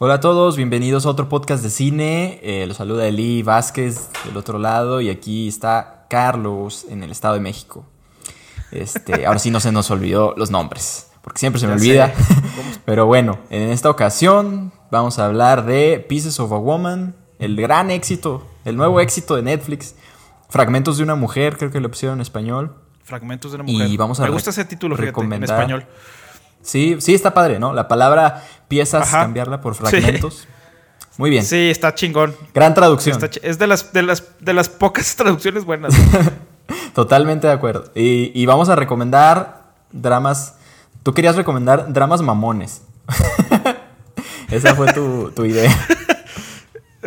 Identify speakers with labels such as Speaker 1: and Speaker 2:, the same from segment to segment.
Speaker 1: Hola a todos, bienvenidos a otro podcast de cine. Eh, los saluda Eli Vázquez del otro lado y aquí está Carlos en el Estado de México. Este, ahora sí no se nos olvidó los nombres, porque siempre se me
Speaker 2: Ya
Speaker 1: olvida. Pero bueno, en esta ocasión vamos a hablar de Pieces of a Woman, el gran éxito, el nuevo éxito de Netflix. Fragmentos de una mujer, creo que lo pusieron en español.
Speaker 2: Fragmentos de una
Speaker 1: Y
Speaker 2: mujer.
Speaker 1: vamos a
Speaker 2: Me gusta ese título, fíjate, en español.
Speaker 1: Sí, sí está padre, ¿no? La palabra piezas,
Speaker 2: Ajá.
Speaker 1: cambiarla por fragmentos. Muy bien.
Speaker 2: Sí, está chingón.
Speaker 1: Gran traducción.
Speaker 2: Es de las, de, las, de las pocas traducciones buenas.
Speaker 1: Totalmente de acuerdo. Y, y vamos a recomendar dramas. Tú querías recomendar dramas mamones. Esa fue tu, tu idea.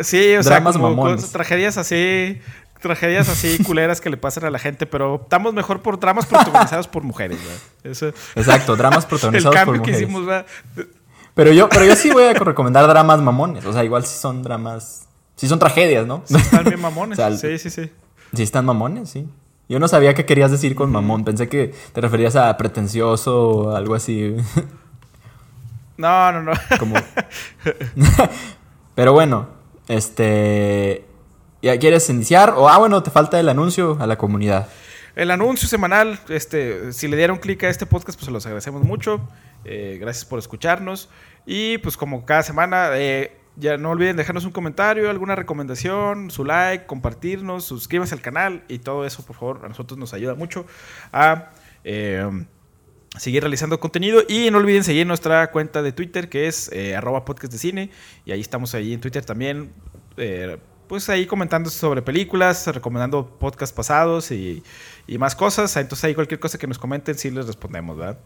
Speaker 2: Sí, o sea, como
Speaker 1: mamones.
Speaker 2: tragedias así, tragedias así culeras que le pasan a la gente, pero optamos mejor por dramas protagonizados por mujeres. Eso,
Speaker 1: Exacto, dramas
Speaker 2: el
Speaker 1: protagonizados por
Speaker 2: cambio que
Speaker 1: mujeres.
Speaker 2: hicimos, ¿verdad?
Speaker 1: Pero yo, pero yo sí voy a recomendar dramas mamones. O sea, igual si son dramas. Si son tragedias, ¿no?
Speaker 2: Sí, están bien mamones.
Speaker 1: O sea,
Speaker 2: sí, sí, sí.
Speaker 1: Si están mamones, sí. Yo no sabía qué querías decir con mamón. Pensé que te referías a pretencioso o algo así.
Speaker 2: No, no, no.
Speaker 1: Como... Pero bueno, este... ¿Ya quieres iniciar? O, ah, bueno, te falta el anuncio a la comunidad.
Speaker 2: El anuncio semanal, este, si le dieron clic a este podcast, pues se los agradecemos mucho. Eh, gracias por escucharnos. Y pues como cada semana, eh, ya no olviden dejarnos un comentario, alguna recomendación, su like, compartirnos, suscríbanse al canal y todo eso, por favor, a nosotros nos ayuda mucho a eh, seguir realizando contenido. Y no olviden seguir nuestra cuenta de Twitter, que es eh, arroba podcast de cine. Y ahí estamos ahí en Twitter también. Pues ahí comentando sobre películas, recomendando podcasts pasados y, y más cosas. Entonces ahí cualquier cosa que nos comenten sí les respondemos, ¿verdad?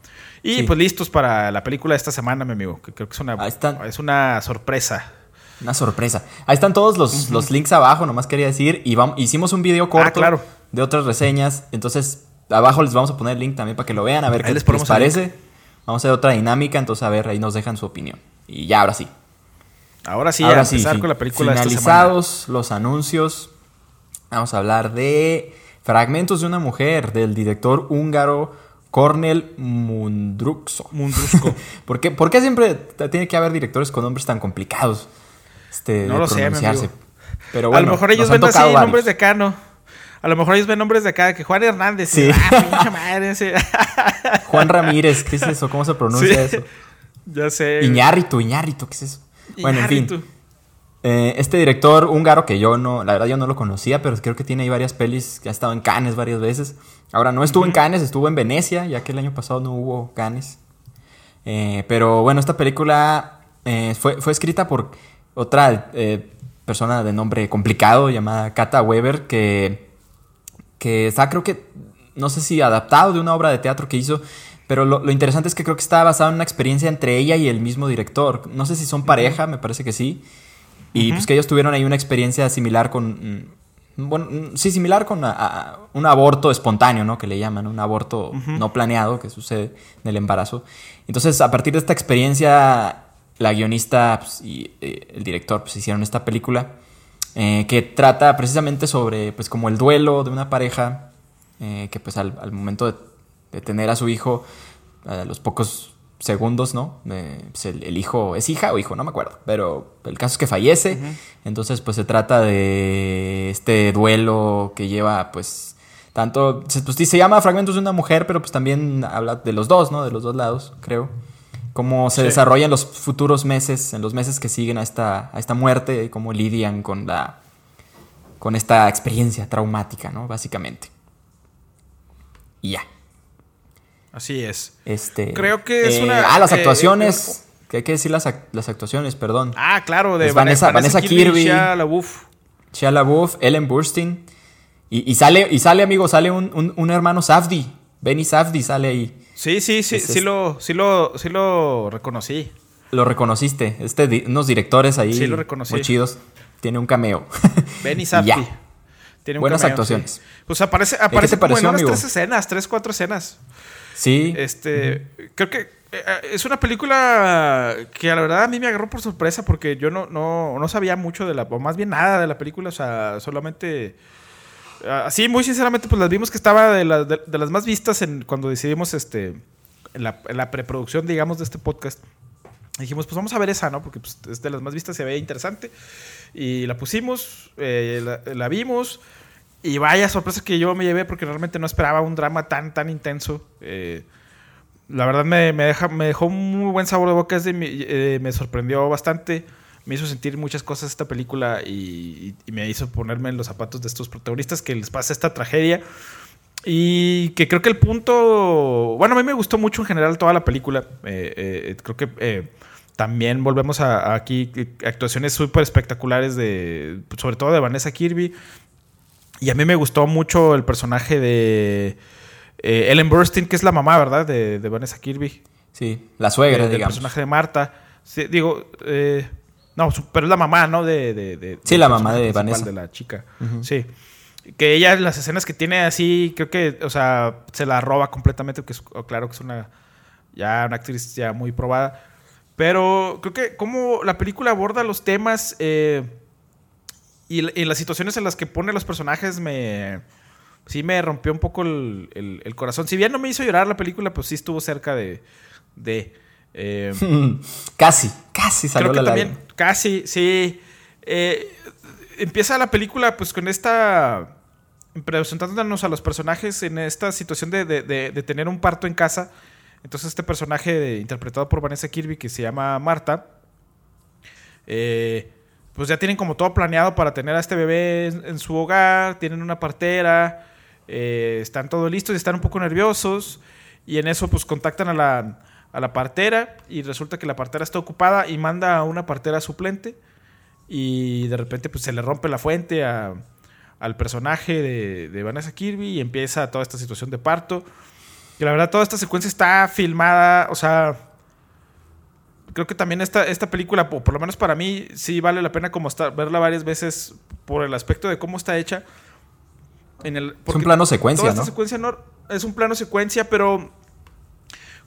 Speaker 2: Y
Speaker 1: Sí.
Speaker 2: pues listos para la película de esta semana, mi amigo, que creo que es una, es una sorpresa.
Speaker 1: Una sorpresa. Ahí están todos los, los links abajo, nomás quería decir. Y vam- hicimos un video corto
Speaker 2: Ah, claro.
Speaker 1: de otras reseñas. Entonces, abajo les vamos a poner el link también para que lo vean, a ver
Speaker 2: Ahí
Speaker 1: qué
Speaker 2: les
Speaker 1: les, parece. Vamos a hacer otra dinámica, entonces a ver, ahí nos dejan su opinión. Y ya, ahora sí.
Speaker 2: Ahora sí,
Speaker 1: Ahora
Speaker 2: a
Speaker 1: sí,
Speaker 2: empezar
Speaker 1: fin-
Speaker 2: con la película de esta semana.
Speaker 1: finalizados los anuncios, vamos a hablar de Fragmentos de una mujer del director húngaro Cornel Mundruxo.
Speaker 2: Mundrusco.
Speaker 1: ¿Por qué, por qué siempre tiene que haber directores con nombres tan complicados? Este,
Speaker 2: No
Speaker 1: de
Speaker 2: lo sé,
Speaker 1: pronunciarse?
Speaker 2: amigo.
Speaker 1: Pero bueno,
Speaker 2: a lo mejor ellos ven así nombres de acá, ¿no? A lo mejor ellos ven nombres de acá, que Juan Hernández.
Speaker 1: Sí.
Speaker 2: ah, pinche madre, sí.
Speaker 1: Juan Ramírez, ¿qué es eso? ¿Cómo se pronuncia
Speaker 2: Sí.
Speaker 1: eso?
Speaker 2: ya sé.
Speaker 1: Iñárritu, Iñárritu, ¿qué es eso? Bueno, en fin. Eh, este director húngaro que yo no, la verdad yo no lo conocía, pero creo que tiene ahí varias pelis que ha estado en Cannes varias veces. Ahora no estuvo en Cannes, estuvo en Venecia, ya que el año pasado no hubo Cannes. Eh, pero bueno, esta película eh, fue, fue escrita por otra persona de nombre complicado llamada Kata Weber, que, que está creo que, no sé si adaptado de una obra de teatro que hizo, pero lo, lo interesante es que creo que está basado en una experiencia entre ella y el mismo director. No sé si son pareja, me parece que sí. Y pues que ellos tuvieron ahí una experiencia similar con... mm, Bueno, mm, sí, similar con a- a- un aborto espontáneo, ¿no? Que le llaman, un aborto no planeado que sucede en el embarazo. Entonces, a partir de esta experiencia, la guionista pues, y eh, el director pues, hicieron esta película eh, que trata precisamente sobre, pues, como el duelo de una pareja eh, que, pues, al, al momento de, de tener a su hijo, a los pocos segundos, ¿no? Eh, pues, el, el hijo es hija o hijo, no me acuerdo, pero el caso es que fallece, entonces pues se trata de este duelo que lleva pues tanto, pues sí, se llama Fragmentos de una mujer, pero pues también habla de los dos, ¿no? De los dos lados, creo. Cómo se
Speaker 2: Sí.
Speaker 1: desarrolla en los futuros meses, en los meses que siguen a esta, a esta muerte, cómo lidian con la con esta experiencia traumática, ¿no? Básicamente. Y ya.
Speaker 2: Así es.
Speaker 1: Este,
Speaker 2: Creo que es
Speaker 1: eh,
Speaker 2: una-
Speaker 1: Ah, las
Speaker 2: eh,
Speaker 1: actuaciones. que hay que decir las, las actuaciones, perdón.
Speaker 2: Ah, claro, de
Speaker 1: Es Vanessa- Vanessa Kirby.
Speaker 2: Shia LaBeouf.
Speaker 1: Shia LaBeouf, Ellen Burstyn. Y, y sale, y sale, amigo, sale un, un- un hermano Safdi. Benny Safdi sale ahí.
Speaker 2: Sí, sí, sí,
Speaker 1: Es-
Speaker 2: sí
Speaker 1: es-
Speaker 2: lo, sí lo, sí lo reconocí.
Speaker 1: Lo reconociste. Este, di- unos directores ahí.
Speaker 2: Sí, lo reconocí.
Speaker 1: Muy chidos. Tiene un cameo.
Speaker 2: Benny
Speaker 1: ya.
Speaker 2: Tiene
Speaker 1: Buenas
Speaker 2: cameo,
Speaker 1: actuaciones.
Speaker 2: sí. Pues aparece, aparece
Speaker 1: te
Speaker 2: como en unas
Speaker 1: amigo?
Speaker 2: tres escenas, tres, cuatro escenas.
Speaker 1: Sí.
Speaker 2: Este, creo que eh, es una película que la verdad a mí me agarró por sorpresa porque yo no, no, no sabía mucho de la, o más bien nada de la película, o sea, solamente... Así, muy sinceramente, pues las vimos que estaba de, la- de- las más vistas cuando decidimos, este, la, la preproducción, digamos, de este podcast. Dijimos, pues vamos a ver esa, ¿no? Porque pues, es de las más vistas, se ve interesante. Y la pusimos, eh, la, vimos. Y vaya sorpresa que yo me llevé porque realmente no esperaba un drama tan, tan intenso. Eh, la verdad me, deja, me dejó un muy buen sabor de boca. Es de, eh, me sorprendió bastante. Me hizo sentir muchas cosas esta película y, me hizo ponerme en los zapatos de estos protagonistas que les pasa esta tragedia. Y que creo que el punto. Bueno, a mí me gustó mucho en general toda la película. creo que también volvemos a, aquí actuaciones súper espectaculares de, sobre todo de Vanessa Kirby. Y a mí me gustó mucho el personaje de eh, Ellen Burstyn, que es la mamá, ¿verdad? De, Vanessa Kirby.
Speaker 1: Sí, la suegra,
Speaker 2: digamos. El personaje de Marta. digo, eh, no, pero es la mamá, ¿no? De,
Speaker 1: sí, la mamá de Vanessa.
Speaker 2: De la chica. Sí. Que ella, las escenas que tiene así, creo que, o sea, se la roba completamente, que es, claro que es una, ya una actriz ya muy probada. Pero creo que como la película aborda los temas eh, y, las situaciones en las que pone los personajes me... Sí me rompió un poco el, corazón. Si bien no me hizo llorar la película, pues sí estuvo cerca de... de
Speaker 1: eh, casi, casi salió creo que también,
Speaker 2: Casi, sí. Eh, empieza la película pues con esta... Presentándonos a los personajes en esta situación de, de tener un parto en casa entonces este personaje interpretado por Vanessa Kirby que se llama Marta, eh, pues ya tienen como todo planeado para tener a este bebé en, su hogar, tienen una partera, eh, están todos listos y están un poco nerviosos y en eso pues contactan a la, a la partera y resulta que la partera está ocupada y manda a una partera suplente y de repente pues se le rompe la fuente al personaje de, de Vanessa Kirby y empieza toda esta situación de parto. Y la verdad, toda esta secuencia está filmada, o sea, creo que también esta, esta película, por lo menos para mí, sí vale la pena como estar, verla varias veces por el aspecto de cómo está hecha.
Speaker 1: En el, es un plano secuencia,
Speaker 2: toda esta secuencia no, es un plano secuencia, pero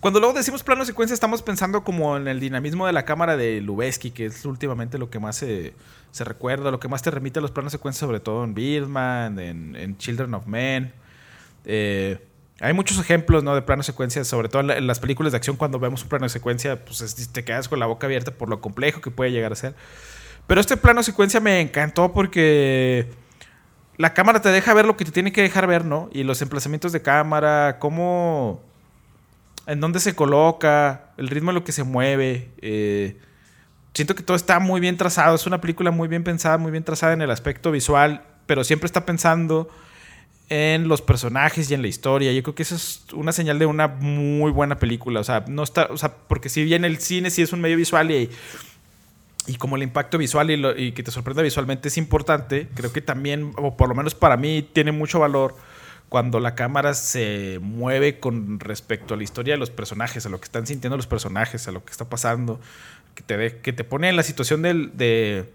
Speaker 2: cuando luego decimos plano secuencia estamos pensando como en el dinamismo de la cámara de Lubeski, que es últimamente lo que más se, se recuerda, lo que más te remite a los planos secuencia, sobre todo en Birdman, en, en Children of Men. Eh, hay muchos ejemplos, ¿no? De plano secuencia, sobre todo en, las películas de acción, cuando vemos un plano secuencia, pues te quedas con la boca abierta por lo complejo que puede llegar a ser. Pero este plano secuencia me encantó porque la cámara te deja ver lo que te tiene que dejar ver, ¿no? Y los emplazamientos de cámara, cómo. en dónde se coloca, el ritmo en lo que se mueve. Eh, siento que todo está muy bien trazado. Es una película muy bien pensada, muy bien trazada en el aspecto visual, pero siempre está pensando en los personajes y en la historia. Yo creo que eso es una señal de una muy buena película. O sea, no está. O sea, porque si bien el cine sí es un medio visual y, y como el impacto visual y, que te sorprenda visualmente es importante, creo que también, o por lo menos para mí, tiene mucho valor cuando la cámara se mueve con respecto a la historia de los personajes, a lo que están sintiendo los personajes, a lo que está pasando, que te, que te pone en la situación del, de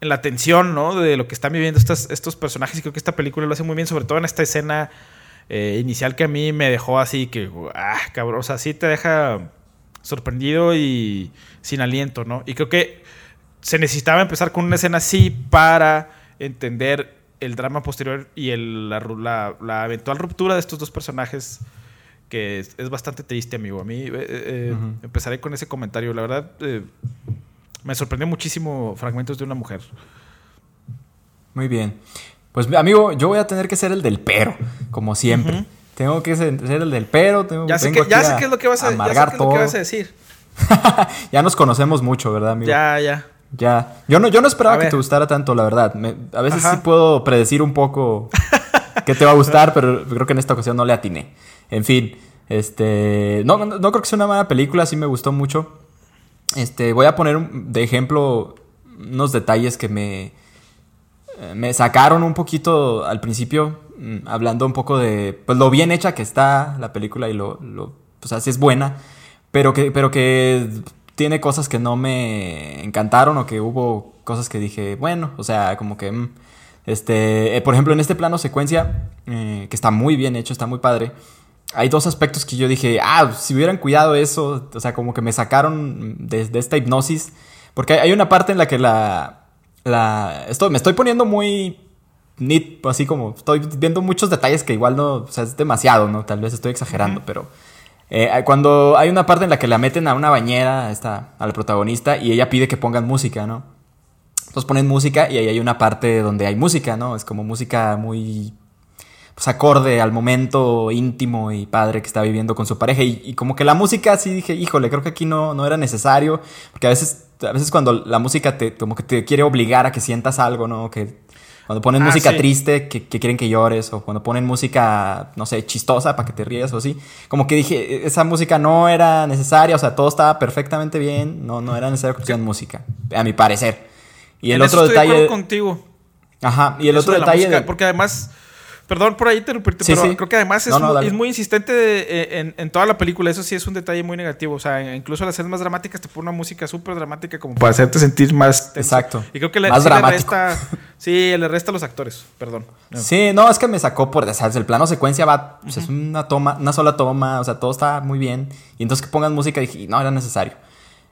Speaker 2: en la tensión, ¿no? De lo que están viviendo estos, estos personajes. Y creo que esta película lo hace muy bien, sobre todo en esta escena eh, inicial que a mí me dejó así que, ah, cabrón, o sea, sí te deja sorprendido y sin aliento, ¿no? Y creo que se necesitaba empezar con una escena así para entender el drama posterior y el, la, la, eventual ruptura de estos dos personajes que es, bastante triste, amigo. A mí eh, eh, empezaré con ese comentario. La verdad, me sorprendió muchísimo Fragmentos de una mujer.
Speaker 1: Muy bien. Pues amigo, yo voy a tener que ser el del pero, como siempre. Tengo que ser el del pero. Tengo,
Speaker 2: ya sé, que, ya sé qué es lo que vas a, ya sé qué lo que vas a decir.
Speaker 1: ya nos conocemos mucho, ¿verdad, amigo?
Speaker 2: Ya, ya.
Speaker 1: Ya. Yo no, yo no esperaba que te gustara tanto, la verdad. a veces sí puedo predecir un poco qué te va a gustar, pero creo que en esta ocasión no le atiné. En fin, este. No, no, no creo que sea una mala película, sí me gustó mucho. Este, voy a poner de ejemplo unos detalles que me, me sacaron un poquito al principio, mm, hablando un poco de pues, lo bien hecha que está la película y lo, lo pues así es buena, pero que, pero que tiene cosas que no me encantaron o que hubo cosas que dije, bueno, o sea, como que... Mm, este, eh, por ejemplo, en este plano secuencia, eh, que está muy bien hecho, está muy padre, hay dos aspectos que yo dije, ah, si hubieran cuidado eso, o sea, como que me sacaron de, esta hipnosis, porque hay una parte en la que la, la, esto, me estoy poniendo muy neat, así como estoy viendo muchos detalles que igual no, o sea, es demasiado, ¿no? Tal vez estoy exagerando, pero Eh, cuando hay una parte en la que la meten a una bañera, esta, al protagonista, y ella pide que pongan música, ¿no? Entonces ponen música y ahí hay una parte donde hay música, ¿no? Es como música muy pues acorde al momento íntimo y padre que está viviendo con su pareja. Y, como que la música sí dije, híjole, creo que aquí no, no era necesario. Porque a veces, a veces cuando la música te, como que te quiere obligar a que sientas algo, ¿no? Que cuando ponen ah, música triste, que, quieren que llores, o cuando ponen música, no sé, chistosa para que te rías o así. Como que dije, e, esa música no era necesaria, o sea, todo estaba perfectamente bien, no, no era necesario que pusieran música, a mi parecer. Y el otro detalle.
Speaker 2: contigo.
Speaker 1: Ajá, y el otro detalle.
Speaker 2: Porque además Perdón por ahí interrumpirte, pero creo que además es, muy, es muy insistente eh, en, toda la película. Eso sí es un detalle muy negativo. O sea, incluso las escenas más dramáticas te pone una música súper dramática como para hacerte sentir más
Speaker 1: Exacto.
Speaker 2: Y creo que le, sí le resta... Sí, le resta a los actores, perdón.
Speaker 1: Sí, no, es que me sacó por... O sea, el plano secuencia va... es una toma, una sola toma. O sea, todo está muy bien. Y entonces que pongan música dije, no, era necesario.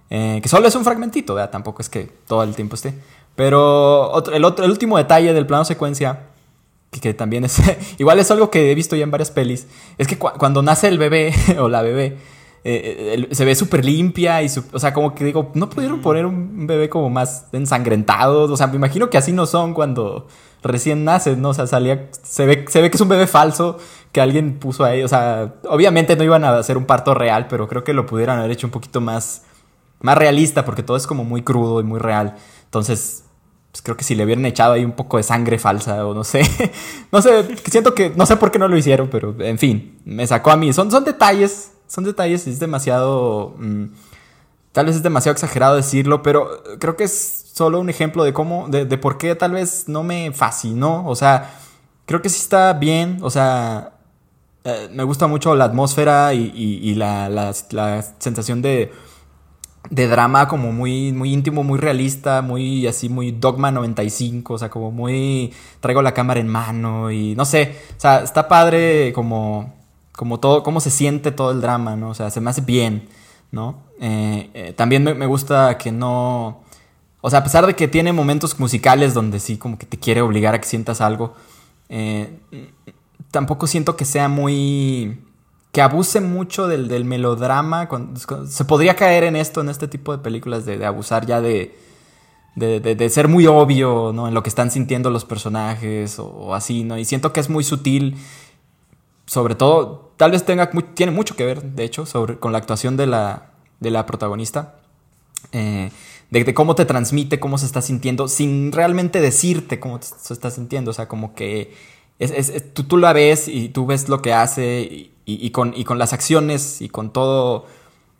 Speaker 1: Eh, que solo es un fragmentito, ¿verdad? Tampoco es que todo el tiempo esté. Pero el, otro, el último detalle del plano secuencia que también es, igual es algo que he visto ya en varias pelis, es que cuando nace el bebé o la bebé, eh, se ve súper limpia y, o sea, como que digo, no pudieron poner un bebé como más ensangrentado, o sea, me imagino que así no son cuando recién nace, ¿no? O sea, salía, se ve, se ve que es un bebé falso que alguien puso ahí, o sea, obviamente no iban a hacer un parto real, pero creo que lo pudieran haber hecho un poquito más, más realista, porque todo es como muy crudo y muy real, entonces pues creo que si le hubieran echado ahí un poco de sangre falsa o no sé, no sé, siento que, no sé por qué no lo hicieron, pero en fin, me sacó a mí. Son, son detalles, son detalles, es demasiado, mm, tal vez es demasiado exagerado decirlo, pero creo que es solo un ejemplo de cómo, de, por qué tal vez no me fascinó, o sea, creo que sí está bien, o sea, eh, me gusta mucho la atmósfera y, la sensación de de drama como muy, muy íntimo, muy realista, muy así, muy Dogma 95, o sea, como muy traigo la cámara en mano y no sé, o sea, está padre como, como todo, cómo se siente todo el drama, ¿no? O sea, se me hace bien, ¿no? Eh, eh, también me, gusta que no, o sea, a pesar de que tiene momentos musicales donde sí como que te quiere obligar a que sientas algo, eh, tampoco siento que sea muy que abuse mucho del, melodrama. se podría caer en esto, en este tipo de películas, de, abusar ya de, de, ser muy obvio, ¿no? En lo que están sintiendo los personajes o, así, ¿no? Y siento que es muy sutil, sobre todo, tal vez tenga, tiene mucho que ver, de hecho, sobre, con la actuación de la, de la protagonista. Eh, de, cómo te transmite, cómo se está sintiendo, sin realmente decirte cómo se está sintiendo. O sea, como que tú, tú, la ves y tú ves lo que hace y, con, y con las acciones y con todo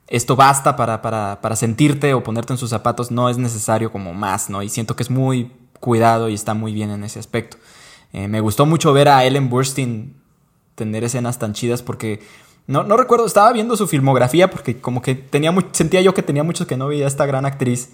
Speaker 1: esto basta para, para, para, sentirte o ponerte en sus zapatos, no es necesario como más, ¿no? Y siento que es muy cuidado y está muy bien en ese aspecto. Eh, me gustó mucho ver a Ellen Burstyn tener escenas tan chidas porque no, no recuerdo, estaba viendo su filmografía porque como que tenía sentía yo que tenía muchos que no veía a esta gran actriz,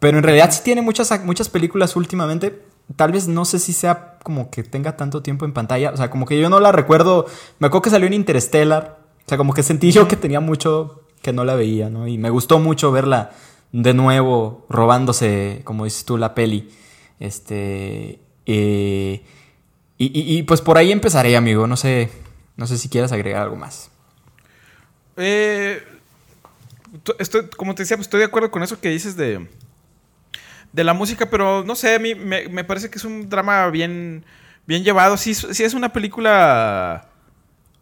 Speaker 1: pero en realidad sí tiene muchas, muchas películas últimamente tal vez no sé si sea como que tenga tanto tiempo en pantalla. O sea, como que yo no la recuerdo. Me acuerdo que salió en Interstellar. O sea, como que sentí yo que tenía mucho que no la veía, ¿no? Y me gustó mucho verla de nuevo robándose, como dices tú, la peli. Este. Eh, y, pues por ahí empezaré, amigo. No sé. No sé si quieras agregar algo más.
Speaker 2: Eh, estoy, como te decía, pues estoy de acuerdo con eso que dices de de la música, pero no sé, a mí me, parece que es un drama bien, bien llevado. Sí, sí es una película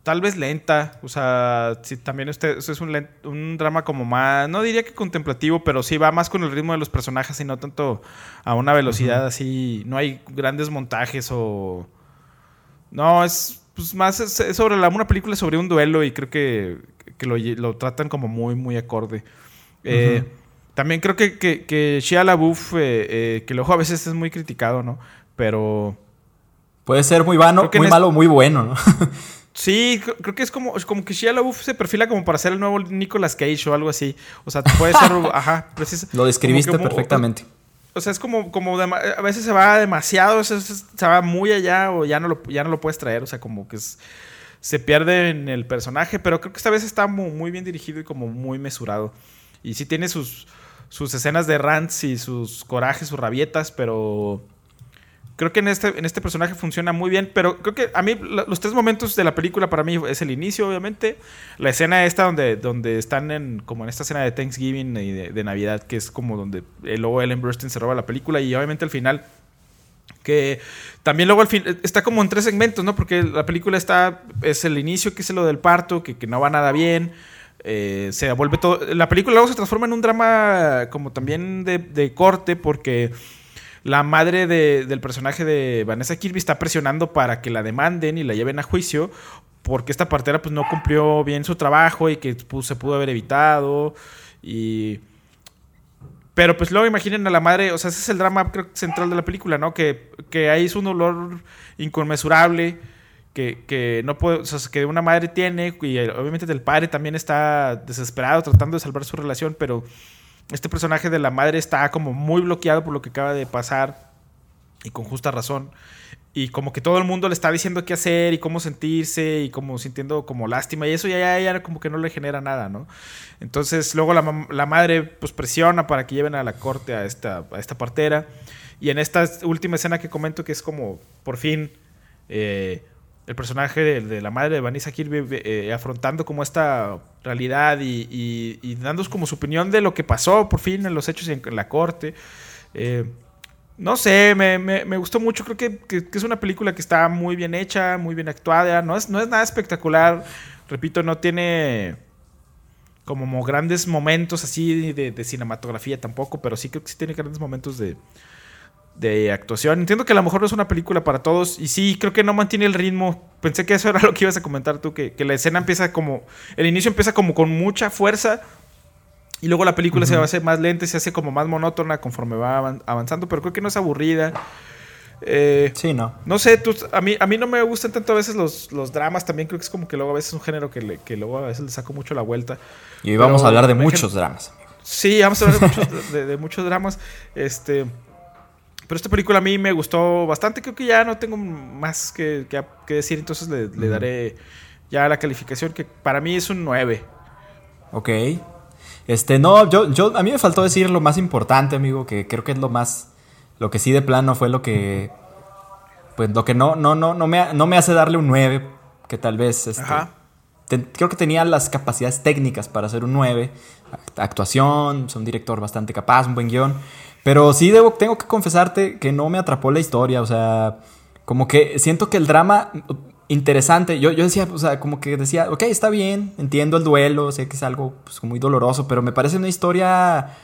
Speaker 2: tal vez lenta, o sea, sí, también este, es un, un, drama como más, no diría que contemplativo, pero sí va más con el ritmo de los personajes y no tanto a una velocidad así, no hay grandes montajes o... No, es pues, más sobre la, una película sobre un duelo y creo que, lo, tratan como muy, muy acorde. Eh, también creo que, que, que Shia LaBeouf, eh, eh, que luego a veces es muy criticado, ¿no? Pero...
Speaker 1: Puede ser muy vano, muy malo muy bueno, ¿no?
Speaker 2: sí, creo, que es como, como que Shia LaBeouf se perfila como para ser el nuevo Nicolas Cage o algo así. O sea, puede ser... ajá, preciso.
Speaker 1: Lo describiste perfectamente.
Speaker 2: O sea, es como, como a veces se va demasiado, se va muy allá o ya no lo, ya no lo puedes traer. O sea, como que se pierde en el personaje, pero creo que esta vez está muy, muy bien dirigido y como muy mesurado. Y sí tiene sus sus escenas de rants y sus corajes, sus rabietas, pero creo que en este, en este personaje funciona muy bien, pero creo que a mí los tres momentos de la película para mí es el inicio, obviamente, la escena esta donde, donde están en, como en esta escena de Thanksgiving y de, Navidad, que es como donde luego Ellen Burstyn se roba la película y obviamente al final que también luego al fin está como en tres segmentos, ¿no? Porque la película está es el inicio que es lo del parto, que, que no va nada bien, eh, se vuelve todo. La película luego se transforma en un drama como también de, corte, porque la madre del personaje de Vanessa Kirby está presionando para que la demanden y la lleven a juicio, porque esta partera pues no cumplió bien su trabajo y que pues, se pudo haber evitado. Y. Pero pues luego imaginen a la madre, o sea, ese es el drama central de la película, ¿no? Que, que ahí es un dolor inconmensurable que, no puede, o sea, que una madre tiene y obviamente del padre también está desesperado tratando de salvar su relación, pero este personaje de la madre está como muy bloqueado por lo que acaba de pasar y con justa razón. Y como que todo el mundo le está diciendo qué hacer y cómo sentirse y como sintiendo como lástima y eso ya, ya, como que no le genera nada, ¿no? Entonces luego la, la, madre pues presiona para que lleven a la corte a esta, a esta partera. Y en esta última escena que comento que es como por fin eh, el personaje de, la madre de Vanessa Kirby eh, afrontando como esta realidad y, y, dando como su opinión de lo que pasó por fin en los hechos en, la corte. Eh, no sé, me, gustó mucho. Creo que, es una película que está muy bien hecha, muy bien actuada. No es, no es nada espectacular. Repito, no tiene como grandes momentos así de, de cinematografía tampoco, pero sí creo que sí tiene grandes momentos de, de actuación. Entiendo que a lo mejor no es una película para todos y sí, creo que no mantiene el ritmo. Pensé que eso era lo que ibas a comentar tú, que, la escena empieza como, el inicio empieza como con mucha fuerza y luego la película se va a hacer más lenta y se hace como más monótona conforme va avanzando, pero creo que no es aburrida.
Speaker 1: Eh, sí, no.
Speaker 2: No sé, tú, a, mí, a mí no me gustan tanto a veces los, los dramas, también creo que es como que luego a veces es un género que, le, que luego a veces le saco mucho la vuelta.
Speaker 1: Y hoy vamos a hablar de muchos dramas.
Speaker 2: Sí, vamos a hablar de muchos, de muchos dramas. Este... Pero esta película a mí me gustó bastante. Creo que ya no tengo más que, decir. Entonces le, daré ya la calificación que para mí es un 9.
Speaker 1: Ok. Este, no, yo, yo, a mí me faltó decir lo más importante, amigo, que creo que es lo más, lo que sí de plano fue lo que, pues lo que no, no, no, no me, no me hace darle un 9, que tal vez, este, creo que tenía las capacidades técnicas para hacer un 9, actuación, es un director bastante capaz, un buen guion, pero sí tengo que confesarte que no me atrapó la historia, o sea, como que siento que el drama interesante, yo, yo decía, o sea, como que decía, ok, está bien, entiendo el duelo, sé que es algo pues, muy doloroso, pero me parece una historia,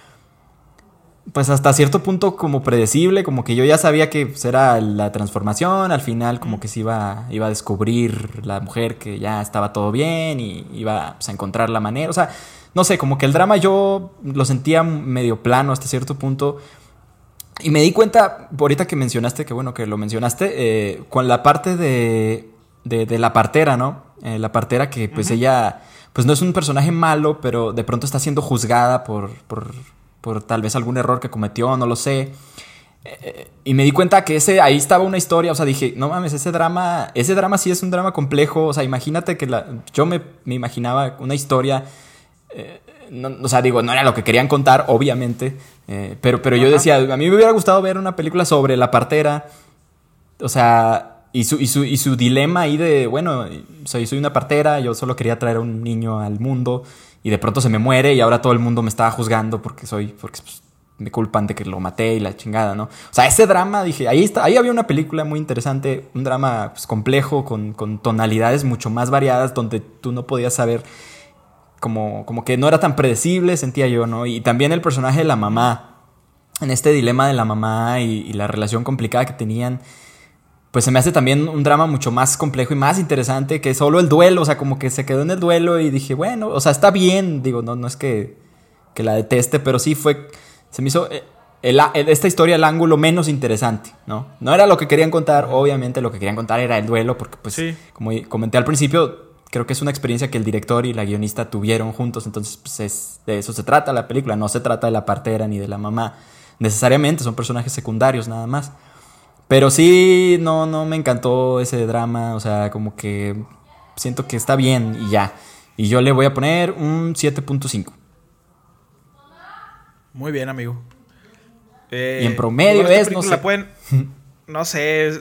Speaker 1: pues hasta cierto punto como predecible, como que yo ya sabía que pues, era la transformación, al final como que se iba, iba a descubrir la mujer que ya estaba todo bien y iba pues, a encontrar la manera, o sea no sé, como que el drama yo lo sentía medio plano hasta cierto punto. Y me di cuenta, ahorita que mencionaste, que bueno que lo mencionaste, eh, con la parte de, de, la partera, ¿no? Eh, la partera que pues ella, pues no es un personaje malo, pero de pronto está siendo juzgada por, por, por tal vez algún error que cometió, no lo sé. Eh, y me di cuenta que ese, ahí estaba una historia, o sea, dije, no mames, ese drama, ese drama sí es un drama complejo, o sea, imagínate que la, yo me, me imaginaba una historia eh, no, o sea, digo, no era lo que querían contar, obviamente, eh, pero, pero yo decía, a mí me hubiera gustado ver una película sobre la partera, o sea, y su, y su, y su dilema ahí de, bueno, soy, soy una partera, yo solo quería traer a un niño al mundo y de pronto se me muere y ahora todo el mundo me está juzgando porque soy, porque pues, me culpan de que lo maté y la chingada, ¿no? O sea, ese drama, dije, ahí, está, ahí había una película muy interesante, un drama pues, complejo, con, con tonalidades mucho más variadas, donde tú no podías saber como, como que no era tan predecible, sentía yo, ¿no? Y también el personaje de la mamá, en este dilema de la mamá y, la relación complicada que tenían, pues se me hace también un drama mucho más complejo y más interesante que solo el duelo, o sea, como que se quedó en el duelo y dije, bueno, o sea, está bien, digo, no, no es que, que la deteste, pero sí fue, se me hizo... Eh, esta historia el ángulo menos interesante, ¿no? No era lo que querían contar, obviamente lo que querían contar era el duelo, porque pues, como comenté al principio, creo que es una experiencia que el director y la guionista tuvieron juntos, entonces pues, de eso se trata la película, no se trata de la partera ni de la mamá, necesariamente son personajes secundarios nada más. Pero sí, no, no me encantó ese drama, o sea, como que siento que está bien y ya. Y yo le voy a poner un 7.5.
Speaker 2: Muy bien, amigo.
Speaker 1: y en promedio es, no sé.
Speaker 2: Pueden, no sé,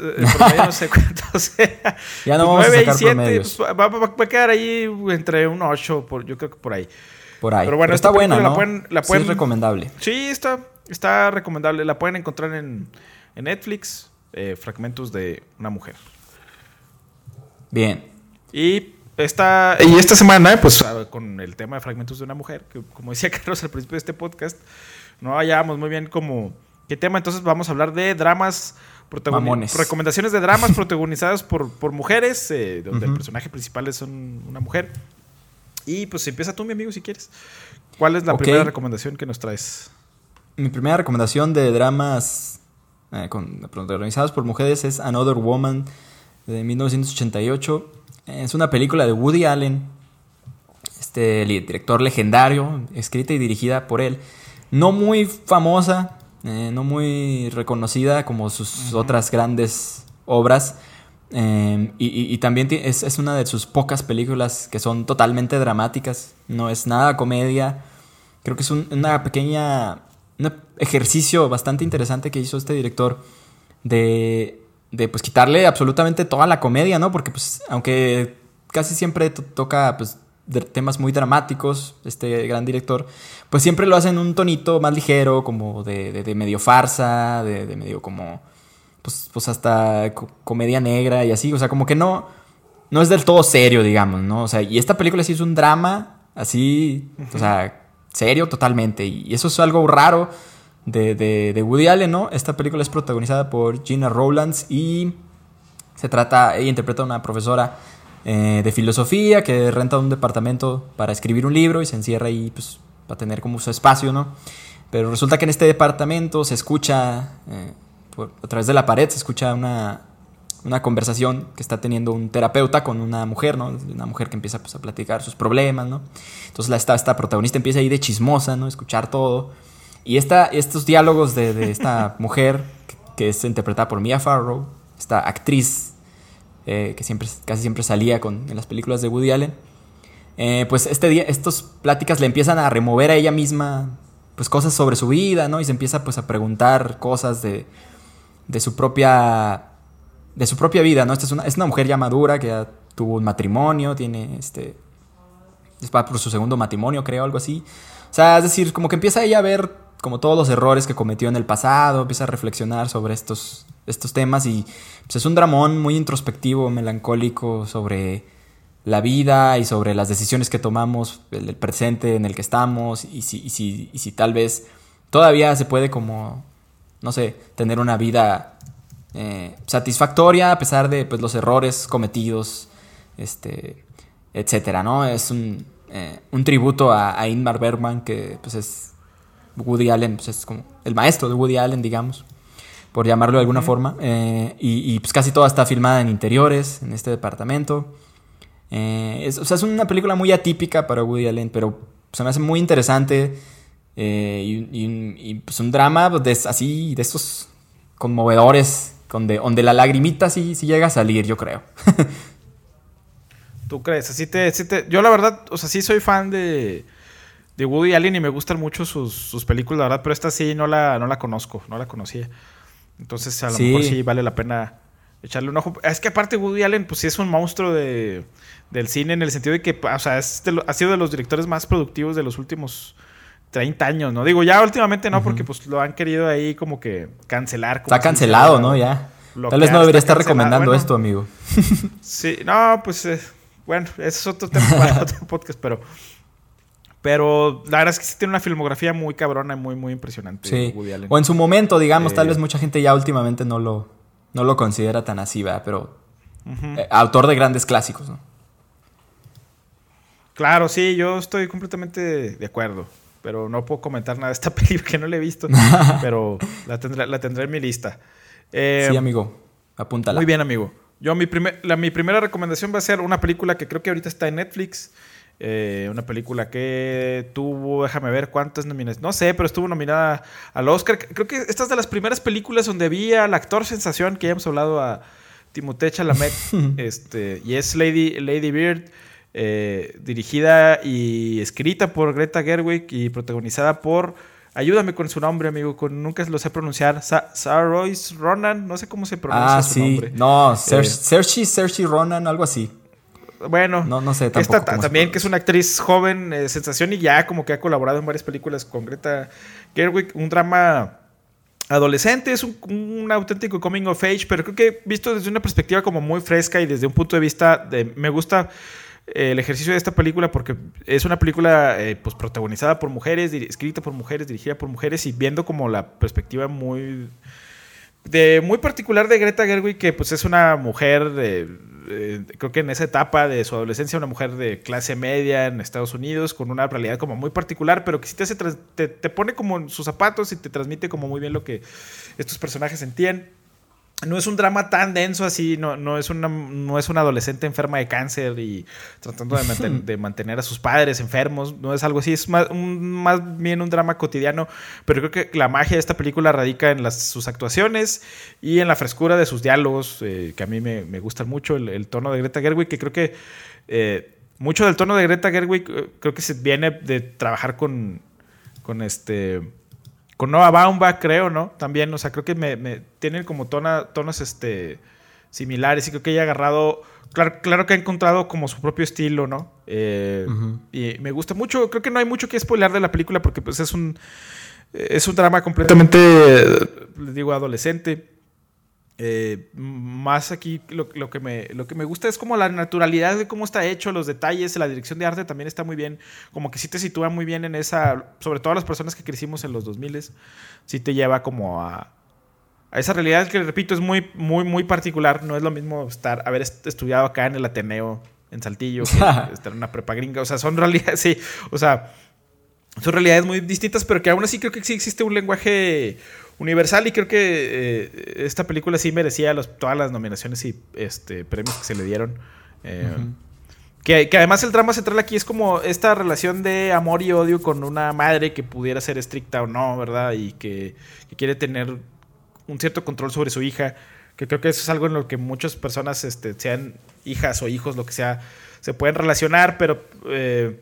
Speaker 2: no sé cuánto sea.
Speaker 1: Ya no
Speaker 2: pues
Speaker 1: vamos a sacar 7,
Speaker 2: pues, va, va, va, a quedar ahí entre un 8, por, yo creo que por ahí.
Speaker 1: Por ahí.
Speaker 2: Pero bueno,
Speaker 1: Pero está buena, ¿no?
Speaker 2: la pueden, la pueden,
Speaker 1: sí, es recomendable.
Speaker 2: Sí, está, está recomendable. La pueden encontrar en, en Netflix, eh, Fragmentos de una mujer.
Speaker 1: Bien.
Speaker 2: Y esta, y esta semana, pues con el tema de Fragmentos de una mujer, que como decía Carlos al principio de este podcast, no hallábamos muy bien como qué tema, entonces vamos a hablar de dramas
Speaker 1: Mamones.
Speaker 2: recomendaciones de dramas protagonizadas por, por mujeres, eh, donde uh -huh. el personaje principal es un, una mujer. Y pues empieza tú, mi amigo, si quieres. ¿Cuál es la okay. primera recomendación que nos traes?
Speaker 1: Mi primera recomendación de dramas eh, con, protagonizados por mujeres es Another Woman de 1988. Es una película de Woody Allen, este director legendario, escrita y dirigida por él. No muy famosa, eh, no muy reconocida como sus uh -huh. otras grandes obras. Eh, y, y, y, también es, es, una de sus pocas películas que son totalmente dramáticas. No es nada comedia. Creo que es un, una pequeña. Un ejercicio bastante interesante que hizo este director de, de pues quitarle absolutamente toda la comedia, ¿no? Porque pues aunque casi siempre toca pues temas muy dramáticos, este gran director, pues siempre lo hace en un tonito más ligero, como de, de, medio farsa, de, medio como, pues, pues hasta co comedia negra y así, o sea, como que no, no es del todo serio, digamos, ¿no? O sea, y esta película sí es un drama, así, o sea, serio totalmente, y eso es algo raro de, de Woody Allen, ¿no? Esta película es protagonizada por Gina Rowlands y se trata, ella interpreta a una profesora eh, de filosofía que renta un departamento para escribir un libro y se encierra ahí pues, para tener como su espacio, ¿no? Pero resulta que en este departamento se escucha, eh, a través de la pared, se escucha una, una conversación que está teniendo un terapeuta con una mujer, ¿no? Una mujer que empieza pues, a platicar sus problemas, ¿no? Entonces la, esta, esta protagonista empieza ahí de chismosa, ¿no? Escuchar todo. Y esta, estos diálogos de, de esta mujer, que es interpretada por Mia Farrow, esta actriz eh, que siempre, casi siempre salía con, en las películas de Woody Allen, eh, pues este día, estas pláticas le empiezan a remover a ella misma pues cosas sobre su vida, ¿no? Y se empieza pues a preguntar cosas de, de su propia de su propia vida, ¿no? Esta es una, es una mujer ya madura que ya tuvo un matrimonio, tiene este es por su segundo matrimonio, creo, algo así. O sea, es decir, como que empieza ella a ver como todos los errores que cometió en el pasado, empieza a reflexionar sobre estos, estos temas y pues es un dramón muy introspectivo, melancólico sobre la vida y sobre las decisiones que tomamos, el, presente en el que estamos y si, si, si tal vez todavía se puede como, no sé, tener una vida eh, satisfactoria a pesar de pues, los errores cometidos, este, etcétera, ¿no? Es un, eh, un tributo a, a Ingmar Bergman que pues es Woody Allen, pues es como el maestro de Woody Allen, digamos, por llamarlo de alguna forma. Eh, y, y, pues casi toda está filmada en interiores, en este departamento. Eh, es, o sea, es una película muy atípica para Woody Allen, pero se me hace muy interesante. Eh, y, y, y, pues un drama de, así, de estos conmovedores, donde, donde la lagrimita sí, sí llega a salir, yo creo.
Speaker 2: ¿Tú crees? Así te, así te, yo la verdad, o sea, sí soy fan de de Woody Allen y me gustan mucho sus, sus, películas, la verdad, pero esta sí no la, no la conozco, no la conocía. Entonces a lo sí. mejor sí vale la pena echarle un ojo. Es que aparte Woody Allen, pues sí es un monstruo de, del cine en el sentido de que, o sea, es de ha sido de los directores más productivos de los últimos 30 años, ¿no? Digo, ya últimamente no, uh -huh. porque pues lo han querido ahí como que cancelar. Como
Speaker 1: Está cancelado, ¿no? Ya. Tal vez no debería estar recomendando bueno, esto, amigo.
Speaker 2: sí, no, pues eh, bueno, ese es otro tema para otro podcast, pero pero la verdad es que sí tiene una filmografía muy cabrona y muy, muy impresionante.
Speaker 1: Sí. O en su momento, digamos, eh, tal vez mucha gente ya últimamente no lo, no lo considera tan así, ¿verdad? Pero uh -huh. eh, autor de grandes clásicos, ¿no?
Speaker 2: Claro, sí, yo estoy completamente de acuerdo. Pero no puedo comentar nada de esta película que no la he visto. pero la tendré, la tendré en mi lista.
Speaker 1: Eh, sí, amigo. Apúntala.
Speaker 2: Muy bien, amigo. Yo, mi, primer, la, mi primera recomendación va a ser una película que creo que ahorita está en Netflix. Eh, una película que tuvo, déjame ver cuántas nominaciones, no sé, pero estuvo nominada al Oscar. Creo que esta es de las primeras películas donde vi al actor sensación que ya hemos hablado a Timothée Chalamet, este, y es Lady, Lady Bird, eh, dirigida y escrita por Greta Gerwig y protagonizada por Ayúdame con su nombre, amigo. Con, nunca lo sé pronunciar. Sa Royce Ronan. No sé cómo se pronuncia
Speaker 1: ah,
Speaker 2: su
Speaker 1: sí.
Speaker 2: nombre.
Speaker 1: No,
Speaker 2: Eh,
Speaker 1: Cersei, Cersei Ronan, algo así.
Speaker 2: Bueno,
Speaker 1: No, no sé
Speaker 2: esta
Speaker 1: tampoco.
Speaker 2: también que es una actriz joven, eh, sensación y ya como que ha colaborado en varias películas con Greta Gerwig, un drama adolescente, es un, un auténtico coming of age, pero creo que visto desde una perspectiva como muy fresca y desde un punto de vista de me gusta eh, el ejercicio de esta película porque es una película eh, pues protagonizada por mujeres, escrita por mujeres, dirigida por mujeres y viendo como la perspectiva muy de muy particular de Greta Gerwig, que pues es una mujer, de, eh, creo que en esa etapa de su adolescencia, una mujer de clase media en Estados Unidos, con una realidad como muy particular, pero que sí te, hace te, te pone como en sus zapatos y te transmite como muy bien lo que estos personajes sentían. No es un drama tan denso así, no, no, es una, no es una adolescente enferma de cáncer y tratando de, manten- de mantener a sus padres enfermos, no es algo así, es más, un- más bien un drama cotidiano, pero creo que la magia de esta película radica en las, sus actuaciones y en la frescura de sus diálogos, eh, que a mí me, me gustan mucho, el, el tono de Greta Gerwig, que creo que eh, mucho del tono de Greta Gerwig eh, creo que se viene de trabajar con, con este con Noah Baumbach, creo, ¿no? También, o sea, creo que me, me- tienen como tona- tonos este, similares y creo que ella ha agarrado, claro, claro que ha encontrado como su propio estilo, ¿no? Eh. Y me gusta mucho, creo que no hay mucho que spoiler de la película porque pues es un, es un drama completamente, les digo, adolescente. Eh, más aquí lo, lo que me, lo que me gusta es como la naturalidad de cómo está hecho, los detalles, la dirección de arte también está muy bien, como que sí te sitúa muy bien en esa, sobre todo las personas que crecimos en los 2000 sí te lleva como a, a esa realidad que repito es muy, muy, muy particular, no es lo mismo estar, haber est- estudiado acá en el Ateneo, en Saltillo, que estar en una prepa gringa, o sea, son realidades, sí, o sea, son realidades muy distintas, pero que aún así creo que sí existe un lenguaje universal y creo que eh, esta película sí merecía los- todas las nominaciones y este, premios que se le dieron. Eh, que, que además el drama central aquí es como esta relación de amor y odio con una madre que pudiera ser estricta o no, ¿verdad? Y que, que quiere tener un cierto control sobre su hija. Que creo que eso es algo en lo que muchas personas, este, sean hijas o hijos, lo que sea, se pueden relacionar, pero eh,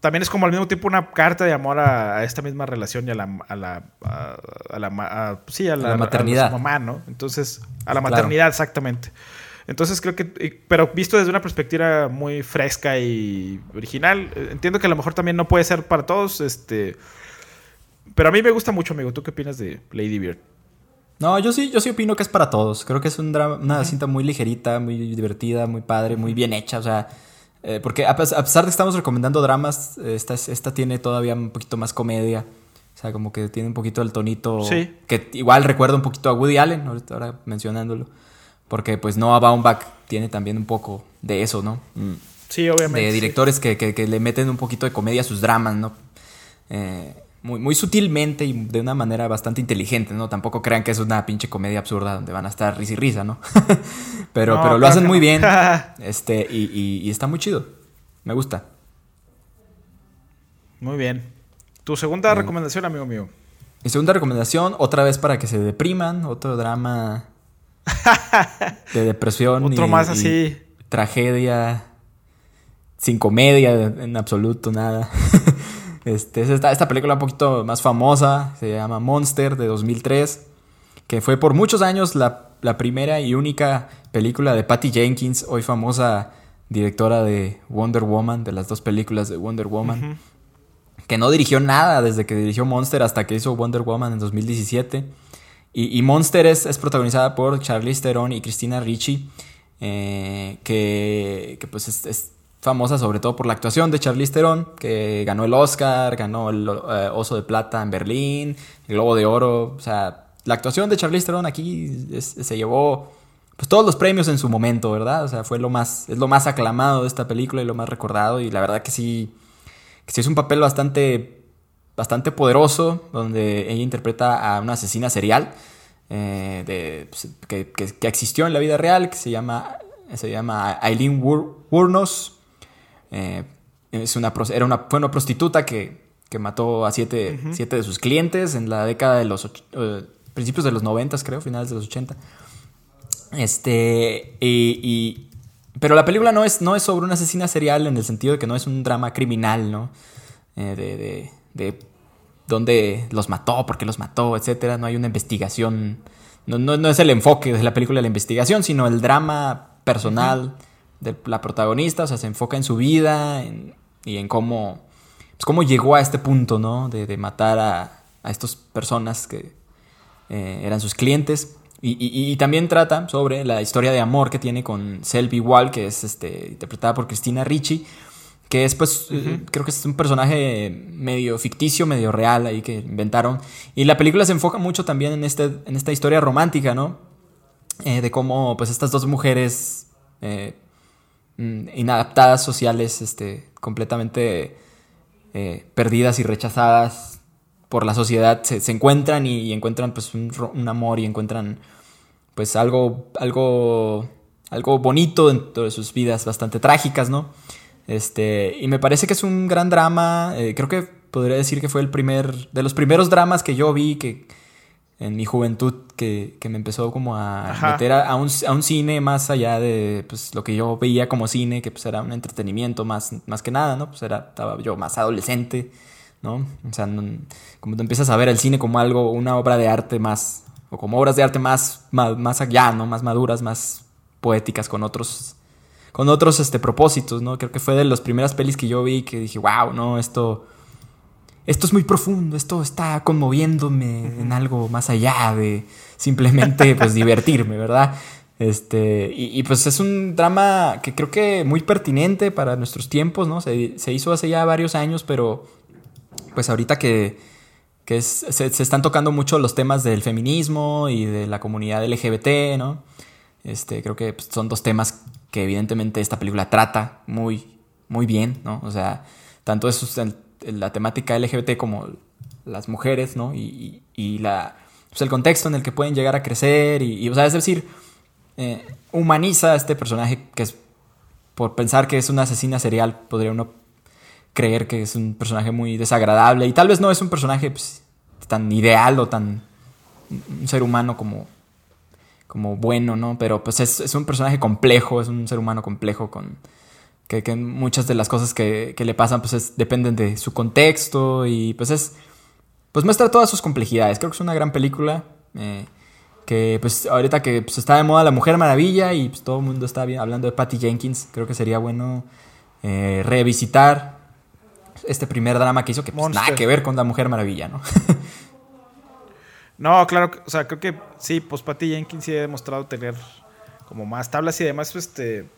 Speaker 2: también es como al mismo tiempo una carta de amor a, a esta misma relación y a la, a la, a, a la, a- sí, a la,
Speaker 1: la maternidad.
Speaker 2: a su mamá, ¿no? Entonces, a la
Speaker 1: Claro.
Speaker 2: maternidad, exactamente. Entonces creo que, pero visto desde una perspectiva muy fresca y original, eh, entiendo que a lo mejor también no puede ser para todos, este, pero a mí me gusta mucho, amigo. ¿Tú qué opinas de Lady Bird?
Speaker 1: No, yo sí, yo sí opino que es para todos. Creo que es un drama, una cinta muy ligerita, muy divertida, muy padre, muy bien hecha. O sea, eh, porque a, pes- a pesar de que estamos recomendando dramas, esta, es- esta tiene todavía un poquito más comedia. O sea, como que tiene un poquito el tonito.
Speaker 2: Sí.
Speaker 1: Que igual recuerda un poquito a Woody Allen, ahora mencionándolo. Porque pues Noah Baumbach tiene también un poco de eso, ¿no? Mm
Speaker 2: Sí, obviamente.
Speaker 1: de
Speaker 2: sí.
Speaker 1: directores que, que- que le meten un poquito de comedia a sus dramas, ¿no? Eh, muy, muy sutilmente y de una manera bastante inteligente, ¿no? Tampoco crean que es una pinche comedia absurda donde van a estar risa y risa, ¿no? pero,
Speaker 2: No,
Speaker 1: pero lo hacen muy
Speaker 2: no.
Speaker 1: bien. Este, y, y- y está muy chido. Me gusta.
Speaker 2: Muy bien. Tu segunda recomendación, amigo mío.
Speaker 1: Mi segunda recomendación, otra vez para que se depriman, otro drama de depresión.
Speaker 2: Otro
Speaker 1: y-
Speaker 2: más así.
Speaker 1: Tragedia, sin comedia en absoluto, nada. Este, es esta, esta película un poquito más famosa, se llama Monster de 2003, que fue por muchos años la, la primera y única película de Patty Jenkins, hoy famosa directora de Wonder Woman, de las dos películas de Wonder Woman que no dirigió nada desde que dirigió Monster hasta que hizo Wonder Woman en 2017. Y, y Monster es, es protagonizada por Charlize Theron y Christina Ricci, eh, que, que, pues es, es famosa sobre todo por la actuación de Charlize Theron, que ganó el Oscar, ganó el eh, Oso de Plata en Berlín, el Globo de Oro. O sea, la actuación de Charlize Theron aquí se llevó pues todos los premios en su momento, ¿verdad? O sea, fue lo más, es lo más aclamado de esta película y lo más recordado. Y la verdad que sí, que sí es un papel bastante, bastante poderoso, donde ella interpreta a una asesina serial eh, de, pues, que, que- que existió en la vida real, que se llama, se llama Eileen Wur- Wurnos. Eh, es una, era una, fue una prostituta que, que mató a siete, siete de sus clientes en la década de los eh, principios de los 90, creo, finales de los 80. Este, y, y- pero la película no es, no es sobre una asesina serial en el sentido de que no es un drama criminal, ¿no? Eh, de, de, de, dónde los mató, por qué los mató, etcétera. No hay una investigación. No, no, es el enfoque de la película de la investigación, sino el drama personal de la protagonista. O sea, se enfoca en su vida y en cómo, pues, cómo llegó a este punto, ¿no? De, matar a, a estas personas que eh, eran sus clientes. Y, también trata sobre la historia de amor que tiene con Selby Wall, que es este, interpretada por Cristina Ricci, que es pues, eh, creo que es un personaje medio ficticio, medio real ahí que inventaron. Y la película se enfoca mucho también en, este, en esta historia romántica, ¿no? Eh, de cómo pues estas dos mujeres mm, inadaptadas sociales, este, completamente perdidas y rechazadas, por la sociedad se, encuentran y, encuentran pues un, amor y encuentran pues algo, algo, algo bonito dentro de sus vidas, bastante trágicas, ¿no? Este, y me parece que es un gran drama, eh, creo que podría decir que fue el primer, de los primeros dramas que yo vi que en mi juventud que, me empezó como a meter a, un, cine más allá de pues, lo que yo veía como cine, que pues era un entretenimiento más, más que nada, ¿no? Pues era, estaba yo más adolescente ¿no? O sea, como te empiezas a ver el cine como algo, una obra de arte más, o como obras de arte más, más, allá, ¿no? Más maduras, más poéticas, con otros, con otros este, propósitos, ¿no? Creo que fue de las primeras pelis que yo vi que dije, wow, no, esto, esto es muy profundo, esto está conmoviéndome en algo más allá de simplemente, pues, divertirme, ¿verdad? Este, y, pues es un drama que creo que muy pertinente para nuestros tiempos, ¿no? Se, se hizo hace ya varios años, pero pues ahorita que, se, están tocando mucho los temas del feminismo y de la comunidad LGBT, ¿no? Este, creo que pues, son dos temas que evidentemente esta película trata muy, muy bien, ¿no? O sea, tanto eso es la temática LGBT como las mujeres, ¿no? Y, la, pues, el contexto en el que pueden llegar a crecer y, o sea, es decir, eh, humaniza a este personaje que es, por pensar que es una asesina serial, podría uno creer que es un personaje muy desagradable y tal vez no es un personaje pues, tan ideal o tan un ser humano como, como bueno, ¿no? Pero pues es, un personaje complejo, es un ser humano complejo con que, muchas de las cosas que, le pasan pues dependen de su contexto y pues es pues muestra todas sus complejidades. Creo que es una gran película. Eh, que pues ahorita que pues, está de moda La Mujer Maravilla y pues, todo el mundo está hablando de Patty Jenkins, creo que sería bueno eh, revisitar este primer drama que hizo que pues, nada que ver con la Mujer Maravilla, ¿no?
Speaker 2: no, claro, o sea, creo que sí, pues Patty Jenkins sí ha demostrado tener como más tablas y además, este,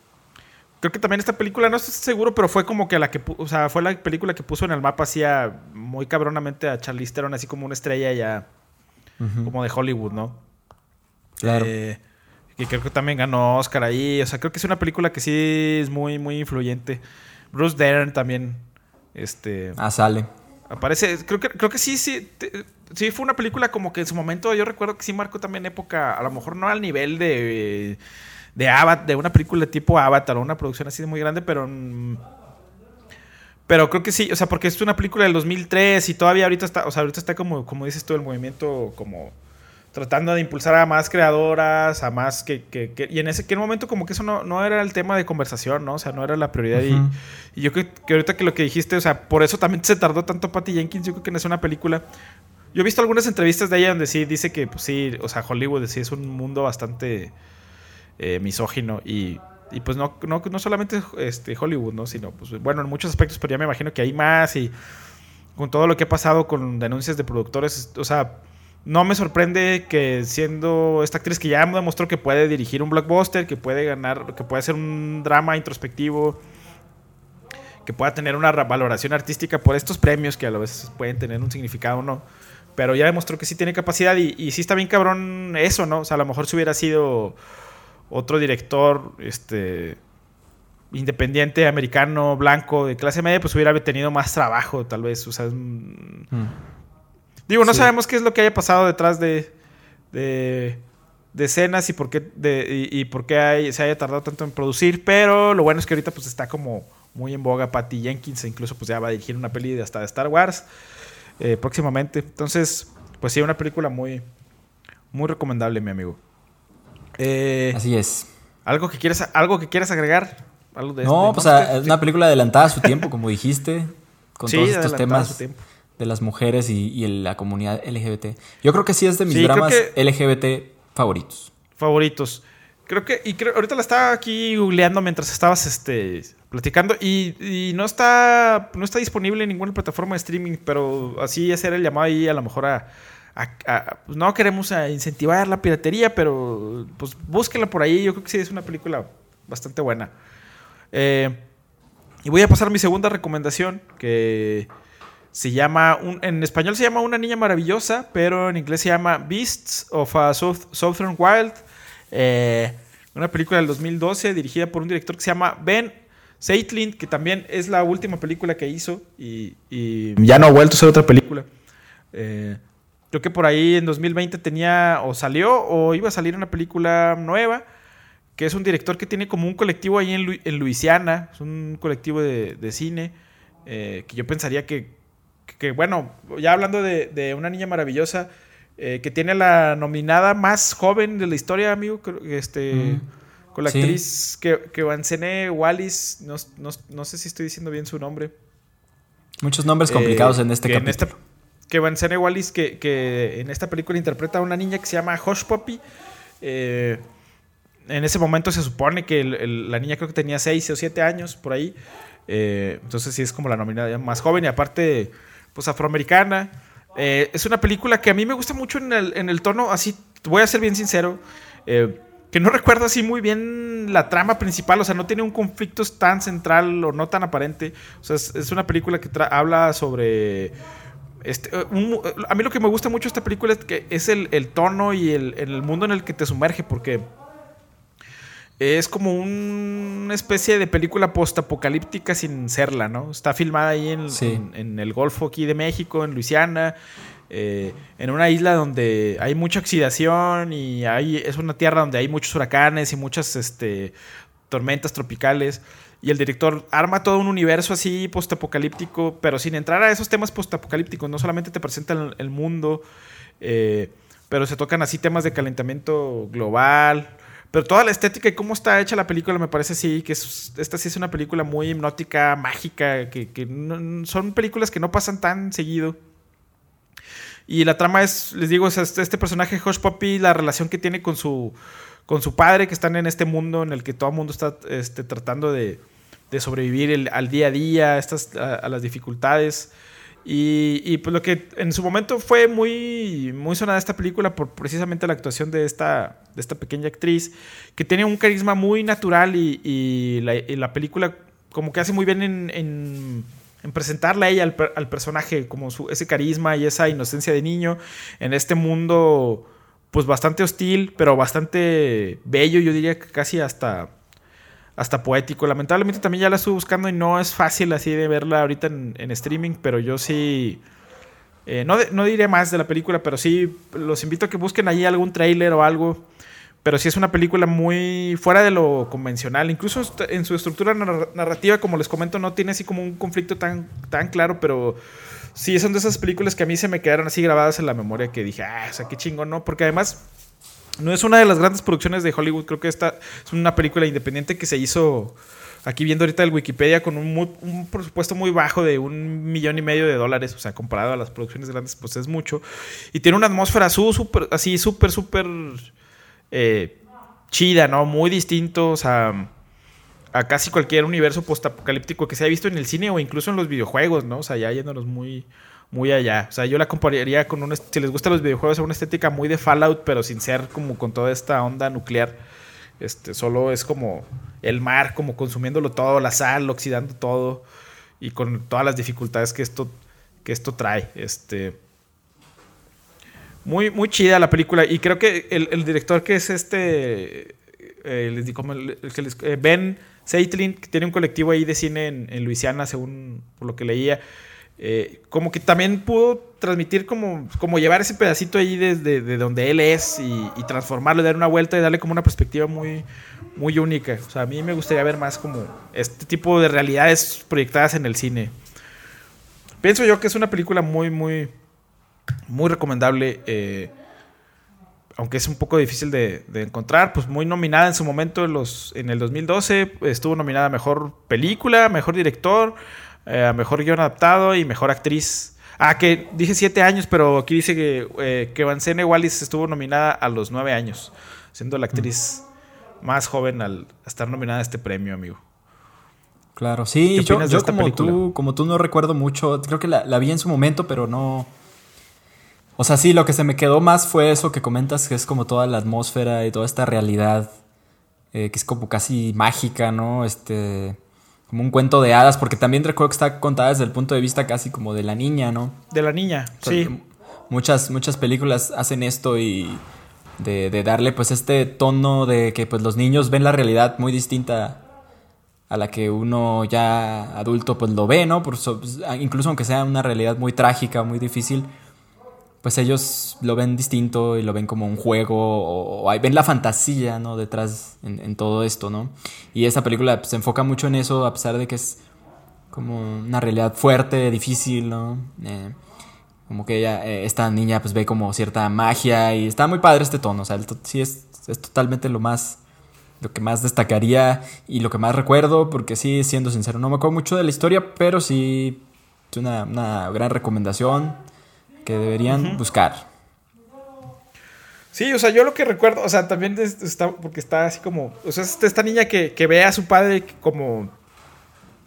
Speaker 2: creo que también esta película, no estoy seguro, pero fue como que la que, o sea, fue la película que puso en el mapa así muy cabronamente a Charlize Theron, así como una estrella ya, como de Hollywood, ¿no?
Speaker 1: Claro.
Speaker 2: Eh, que creo que también ganó Oscar ahí, o sea, creo que es una película que sí es muy, muy influyente. Bruce Dern también este.
Speaker 1: Ah, sale.
Speaker 2: Aparece. Creo que, creo que sí, sí. sí, fue una película como que en su momento yo recuerdo que sí marcó también época. A lo mejor no al nivel de. De Avatar, de una película tipo Avatar o una producción así de muy grande, pero. Mm, pero creo que sí, o sea, porque es una película del 2003 y todavía ahorita está, o sea, ahorita está como, como dices tú, el movimiento como tratando de impulsar a más creadoras, a más que... que, y en ese que momento como que eso no, no, era el tema de conversación, ¿no? O sea, no era la prioridad. y, yo creo que ahorita que lo que dijiste, o sea, por eso también se tardó tanto Patty Jenkins, yo creo que no es una película. Yo he visto algunas entrevistas de ella donde sí dice que, pues sí, o sea, Hollywood sí es un mundo bastante eh, misógino y, y pues no, no, no solamente este, Hollywood, ¿no? Sino, pues bueno, en muchos aspectos, pero ya me imagino que hay más y con todo lo que ha pasado con denuncias de productores, o sea no me sorprende que siendo esta actriz que ya demostró que puede dirigir un blockbuster, que puede ganar, que puede hacer un drama introspectivo, que pueda tener una valoración artística por estos premios que a veces pueden tener un significado o no. Pero ya demostró que sí tiene capacidad y, y sí está bien cabrón eso, ¿no? O sea, a lo mejor si hubiera sido otro director, este independiente, americano, blanco, de clase media, pues hubiera tenido más trabajo, tal vez. O sea, mm. Digo, no sabemos qué es lo que haya pasado detrás de, de, escenas y por qué, de, y, por qué se haya tardado tanto en producir, pero lo bueno es que ahorita pues está como muy en boga Patty Jenkins, e incluso pues ya va a dirigir una peli de hasta de Star Wars eh, próximamente. Entonces, pues sí, una película muy, muy recomendable, mi amigo.
Speaker 1: Eh, Así es.
Speaker 2: ¿Algo que quieras, algo que quieras agregar?
Speaker 1: ¿Algo de, no, pues es una película adelantada a su tiempo, como dijiste, con todos estos temas de las mujeres y, y la comunidad LGBT. Yo creo que sí es de mis
Speaker 2: Sí,
Speaker 1: dramas LGBT favoritos.
Speaker 2: favoritos. Creo que, y creo, ahorita la estaba aquí googleando mientras estabas este, platicando y, y no está no está disponible en ninguna plataforma de streaming, pero así hacer el llamado ahí a lo mejor a, a- a- pues no queremos a incentivar la piratería, pero pues búsquenla por ahí, yo creo que sí es una película bastante buena. Eh, y voy a pasar a mi segunda recomendación, que se llama, un- en español se llama Una Niña Maravillosa, pero en inglés se llama Beasts of a South- Southern Wild. Eh, una película del 2012 dirigida por un director que se llama Ben Seitlin, que también es la última película que hizo y, y ya no ha vuelto a hacer otra película. Eh, creo que por ahí en 2020 tenía o salió o iba a salir una película nueva que es un director que tiene como un colectivo ahí en, Lu- en Luisiana, es un colectivo de, de cine, eh, que yo pensaría que, que, bueno, ya hablando de, de una niña maravillosa, eh, que tiene la nominada más joven de la historia, amigo, este,
Speaker 1: Mm.
Speaker 2: con la
Speaker 1: Sí.
Speaker 2: actriz que, que Vancene Wallis, no, no- no sé si estoy diciendo bien su nombre.
Speaker 1: Muchos nombres complicados
Speaker 2: Eh,
Speaker 1: en este capítulo.
Speaker 2: esta- que Vancene Wallis, que, que en esta película interpreta a una niña que se llama Hush Puppy. Eh, en ese momento se supone que la niña creo que tenía 6 o 7 años por ahí. Eh, entonces sí es como la nominada más joven y aparte, pues afroamericana. Eh, es una película que a mí me gusta mucho en el, en el tono, así, voy a ser bien sincero, que no recuerdo así muy bien la trama principal, o sea, no tiene un conflicto tan central o no tan aparente. O sea, es, una película que habla sobre... Este, eh, un- a mí lo que me gusta mucho de esta película es que es el, el tono y el, el mundo en el que te sumerge, porque es como un- una especie de película postapocalíptica sin serla, ¿no? Está filmada ahí en,
Speaker 1: Sí.
Speaker 2: en- en el Golfo aquí de México, en Luisiana, eh, en una isla donde hay mucha oxidación y hay, es una tierra donde hay muchos huracanes y muchas este, tormentas tropicales. Y el director arma todo un universo así postapocalíptico, pero sin entrar a esos temas postapocalípticos. No solamente te presenta el, mundo, eh, pero se tocan así temas de calentamiento global. Pero toda la estética y cómo está hecha la película me parece así, que es- esta sí es una película muy hipnótica, mágica, que, son películas que no pasan tan seguido. Y la trama es, les digo, es este, este personaje Hush Puppy, la relación que tiene con su, con su padre, que están en este mundo en el que todo el mundo está este, tratando de, de sobrevivir al día a día, estas, a, las dificultades. Y, pues lo que en su momento fue muy, muy sonada esta película por precisamente la actuación de esta, de esta pequeña actriz, que tiene un carisma muy natural y, la, película como que hace muy bien en, en- en presentarla a ella, al, per- al personaje, como ese carisma y esa inocencia de niño en este mundo pues bastante hostil, pero bastante bello, yo diría que casi hasta hasta poético. Lamentablemente también ya la estuve buscando y no es fácil así de verla ahorita en, en streaming, pero yo sí... eh, no, no diré más de la película, pero sí los invito a que busquen ahí algún tráiler o algo. Pero sí es una película muy fuera de lo convencional. Incluso en su estructura nar- narrativa, como les comento, no tiene así como un conflicto tan, tan claro, pero sí son de esas películas que a mí se me quedaron así grabadas en la memoria que dije, ah, o sea, qué chingón, ¿no? Porque además no es una de las grandes producciones de Hollywood. Creo que esta es una película independiente que se hizo aquí viendo ahorita el Wikipedia con un, presupuesto muy bajo de un millón y medio de dólares. O sea, comparado a las producciones grandes, pues es mucho. Y tiene una atmósfera su- así, súper, súper eh, chida, ¿no? Muy distinto. O a casi cualquier universo postapocalíptico que se haya visto en el cine o incluso en los videojuegos, ¿no? O sea, ya yéndonos muy, muy allá. O sea, yo la compararía con un... Si les gustan los videojuegos, a una estética muy de Fallout, pero sin ser como con toda esta onda nuclear. Este, solo es como el mar, como consumiéndolo todo, la sal, oxidando todo. Y con todas las dificultades que esto, que esto trae. Este... Muy, muy chida la película. Y creo que el, el director que es este. eh, les digo, eh, Ben Seitlin, que tiene un colectivo ahí de cine en, en Luisiana, según por lo que leía. Eh, como que también pudo transmitir como, como llevar ese pedacito ahí desde de donde él es y, transformarlo, dar una vuelta y darle como una perspectiva muy, muy única. O sea, a mí me gustaría ver más como este tipo de realidades proyectadas en el cine. Pienso yo que es una película muy, muy, muy recomendable. eh, aunque es un poco difícil de, de encontrar, pues muy nominada en su momento en, los, en el 2012. Estuvo nominada a Mejor Película, Mejor Director, eh, a Mejor Guión Adaptado y Mejor Actriz. Ah, que dije siete años, pero aquí dice que, eh, que Vancene Wallis estuvo nominada a los nueve años, siendo la actriz más joven al estar nominada a este premio, amigo.
Speaker 1: Claro, sí, yo, como, tú, como tú no recuerdo mucho, creo que la, vi en su momento, pero no... O sea, sí, lo que se me quedó más fue eso que comentas, que es como toda la atmósfera y toda esta realidad, eh, que es como casi mágica, ¿no? Este, como un cuento de hadas, porque también recuerdo que está contada desde el punto de vista casi como de la niña, ¿no?
Speaker 2: De la niña, sí.
Speaker 1: Muchas, muchas películas hacen esto y de, de, darle pues este tono de que pues los niños ven la realidad muy distinta a la que uno ya adulto pues lo ve, ¿no? Por pues, incluso aunque sea una realidad muy trágica, muy difícil, pues ellos lo ven distinto y lo ven como un juego o, ven la fantasía, ¿no? Detrás en, todo esto, ¿no? Y esta película pues, se enfoca mucho en eso a pesar de que es como una realidad fuerte, difícil, ¿no? Eh, como que ella, eh, esta niña pues ve como cierta magia y está muy padre este tono, o sea, sí es, es totalmente lo más lo que más destacaría y lo que más recuerdo, porque sí, siendo sincero, no me acuerdo mucho de la historia, pero sí es una, gran recomendación que deberían buscar.
Speaker 2: Sí, o sea, yo lo que recuerdo, o sea, también está, porque está así como, o sea, esta niña que, ve a su padre como,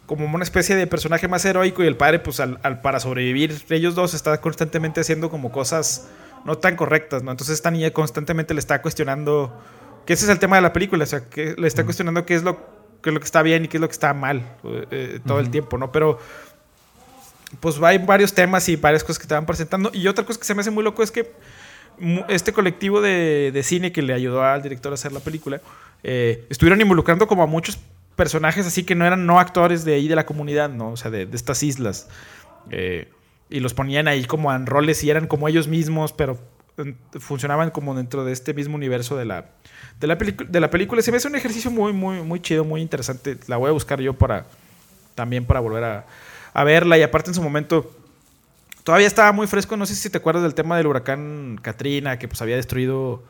Speaker 2: como una especie de personaje más heroico y el padre, pues, al, al, para sobrevivir, ellos dos está constantemente haciendo como cosas no tan correctas, ¿no? Entonces esta niña constantemente le está cuestionando que ese es el tema de la película, o sea, que le está cuestionando qué es lo, qué es lo que está bien y qué es lo que está mal eh, todo el tiempo, ¿no? Pero pues hay varios temas y varias cosas que te van presentando. Y otra cosa que se me hace muy loco es que este colectivo de, de cine que le ayudó al director a hacer la película, eh, estuvieron involucrando como a muchos personajes así que no eran no actores de ahí de la comunidad, ¿no? O sea, de, de estas islas. Eh, y los ponían ahí como en roles y eran como ellos mismos, pero funcionaban como dentro de este mismo universo de la, de la, de la película. Se me hace un ejercicio muy, muy, muy chido, muy interesante. La voy a buscar yo para también para volver a, a verla. Y aparte en su momento todavía estaba muy fresco. No sé si te acuerdas del tema del huracán Katrina, que pues había destruido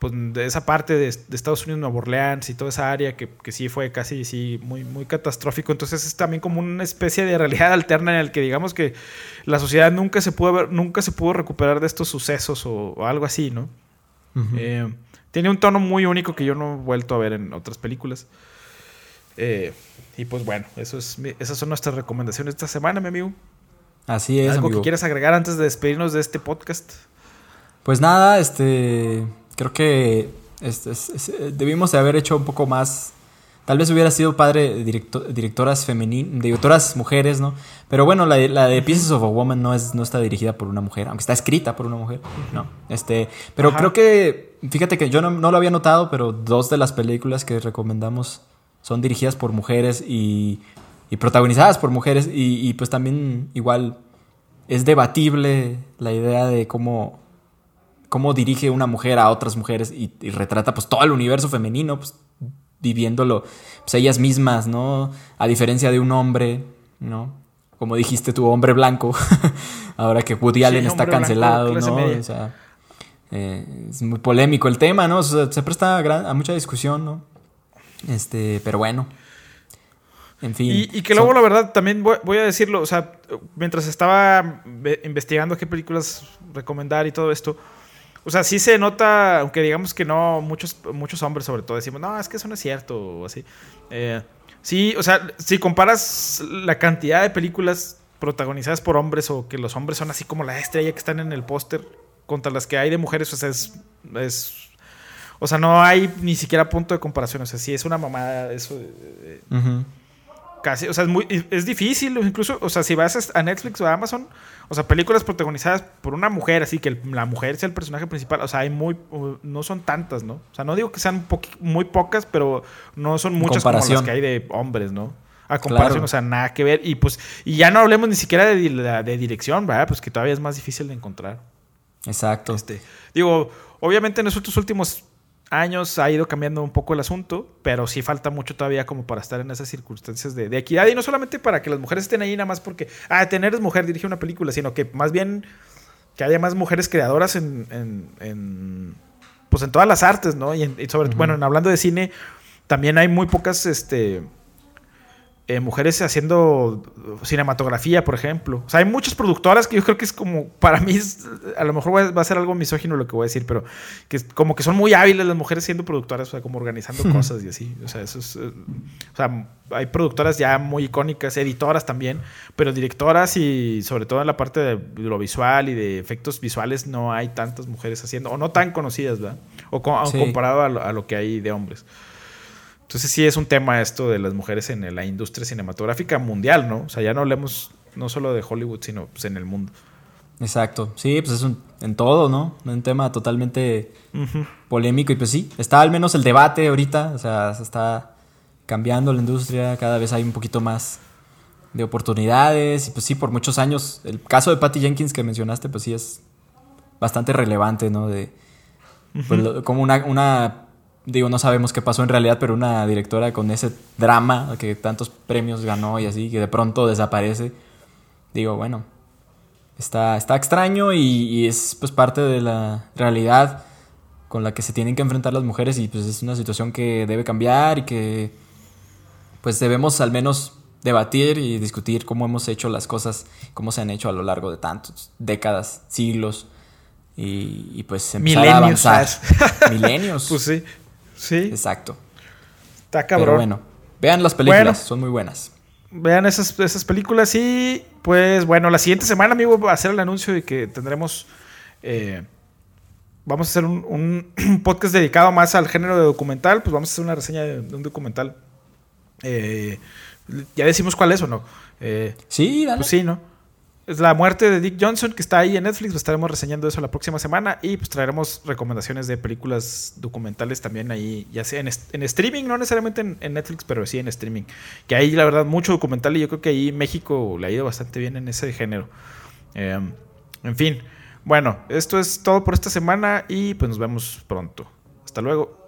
Speaker 2: pues, de esa parte de, Estados Unidos, Nueva Orleans y toda esa área que, que, sí fue casi sí, muy, muy catastrófico. Entonces es también como una especie de realidad alterna en el que digamos que la sociedad nunca se pudo, ver, nunca se pudo recuperar de estos sucesos o, algo así, ¿no? Eh, tiene un tono muy único que yo no he vuelto a ver en otras películas. Eh, y pues bueno, eso es, esas son nuestras recomendaciones esta semana, mi amigo.
Speaker 1: Así es.
Speaker 2: ¿Algo que quieras agregar antes de despedirnos de este podcast?
Speaker 1: Pues nada, este creo que debimos de haber hecho un poco más. Tal vez hubiera sido padre directoras femeninas, directoras mujeres, ¿no? Pero bueno, la, la, de Pieces of a Woman no, es, no está dirigida por una mujer, aunque está escrita por una mujer, ¿no? Este, pero creo que, fíjate que yo no, lo había notado, pero dos de las películas que recomendamos son dirigidas por mujeres y, y protagonizadas por mujeres y, y pues también igual es debatible la idea de cómo cómo dirige una mujer a otras mujeres y, retrata pues todo el universo femenino, pues viviéndolo pues ellas mismas, ¿no? A diferencia de un hombre, ¿no? Como dijiste tu hombre blanco, ahora que Woody Allen está cancelado, ¿no? O sea, eh, es muy polémico el tema, ¿no? se presta a, mucha discusión, ¿no? Este, pero bueno. En fin.
Speaker 2: Y, que luego, la verdad, también voy, a decirlo, o sea, mientras estaba investigando qué películas recomendar y todo esto, o sea, sí se nota, aunque digamos que no, muchos, muchos hombres sobre todo decimos, no, es que eso no es cierto, o así. Eh, sí, o sea, si comparas la cantidad de películas protagonizadas por hombres o que los hombres son así como la estrella que están en el póster contra las que hay de mujeres, o sea, es, es, O sea, no hay ni siquiera punto de comparación. O sea, sí es una mamada eso. Eh, casi, o sea, es muy es difícil, incluso, o sea, si vas a Netflix o a Amazon, o sea, películas protagonizadas por una mujer, así que la mujer sea el personaje principal, o sea, hay muy no son tantas, ¿no? O sea, no digo que sean muy pocas, pero no son muchas como las que hay de hombres, ¿no? A comparación, o sea, nada que ver. Y pues, y ya no hablemos ni siquiera de, de, dirección, ¿verdad? Pues que todavía es más difícil de encontrar.
Speaker 1: Exacto.
Speaker 2: Este, digo, obviamente en estos últimos años ha ido cambiando un poco el asunto, pero sí falta mucho todavía como para estar en esas circunstancias de, equidad y no solamente para que las mujeres estén ahí nada más porque, ah, tener es mujer, dirige una película, sino que más bien que haya más mujeres creadoras en, en, pues en todas las artes, ¿no? Y, sobre bueno, hablando de cine, también hay muy pocas, este, eh, mujeres haciendo cinematografía, por ejemplo. O sea, hay muchas productoras que yo creo que es como, para mí, a lo mejor va a ser algo misógino lo que voy a decir, pero que como que son muy hábiles las mujeres siendo productoras, o sea, como organizando cosas y así. O sea, eso es, eh, o sea, hay productoras ya muy icónicas, editoras también, pero directoras y sobre todo en la parte de lo visual y de efectos visuales no hay tantas mujeres haciendo, o no tan conocidas, ¿verdad? O comparado a lo que hay de hombres. Entonces sí es un tema esto de las mujeres en la industria cinematográfica mundial, ¿no? O sea, ya no hablemos no solo de Hollywood, sino pues, en el mundo.
Speaker 1: Exacto, sí, pues es un, en todo, ¿no? Un tema totalmente polémico y pues sí, está al menos el debate ahorita, o sea, se está cambiando la industria, cada vez hay un poquito más de oportunidades y pues sí, por muchos años, el caso de Patty Jenkins que mencionaste, pues sí es bastante relevante, ¿no? De pues, como una, una digo, no sabemos qué pasó en realidad, pero una directora con ese drama que tantos premios ganó y así, que de pronto desaparece, digo, bueno, está, está extraño y, es pues parte de la realidad con la que se tienen que enfrentar las mujeres y pues es una situación que debe cambiar y que pues debemos al menos debatir y discutir cómo hemos hecho las cosas, cómo se han hecho a lo largo de tantos décadas, siglos. Y, pues empezar a avanzar.
Speaker 2: Milenios. pues sí. Sí.
Speaker 1: Exacto.
Speaker 2: Está cabrón. Pero
Speaker 1: bueno, vean las películas, son muy buenas.
Speaker 2: Vean esas, esas películas y pues bueno, la siguiente semana, amigo, va a hacer el anuncio de que tendremos... Eh, vamos a hacer un, podcast dedicado más al género de documental, pues vamos a hacer una reseña de, un documental. Eh, ya decimos cuál es o no. Eh,
Speaker 1: sí, dale.
Speaker 2: Pues sí, ¿no? Es la muerte de Dick Johnson, que está ahí en Netflix. Estaremos reseñando eso la próxima semana. Y pues traeremos recomendaciones de películas documentales también ahí, ya sea en, streaming, no necesariamente en, Netflix, pero sí en streaming. Que ahí, la verdad, mucho documental. Y yo creo que ahí México le ha ido bastante bien en ese género. Em, en fin. Bueno, esto es todo por esta semana. Y pues nos vemos pronto. Hasta luego.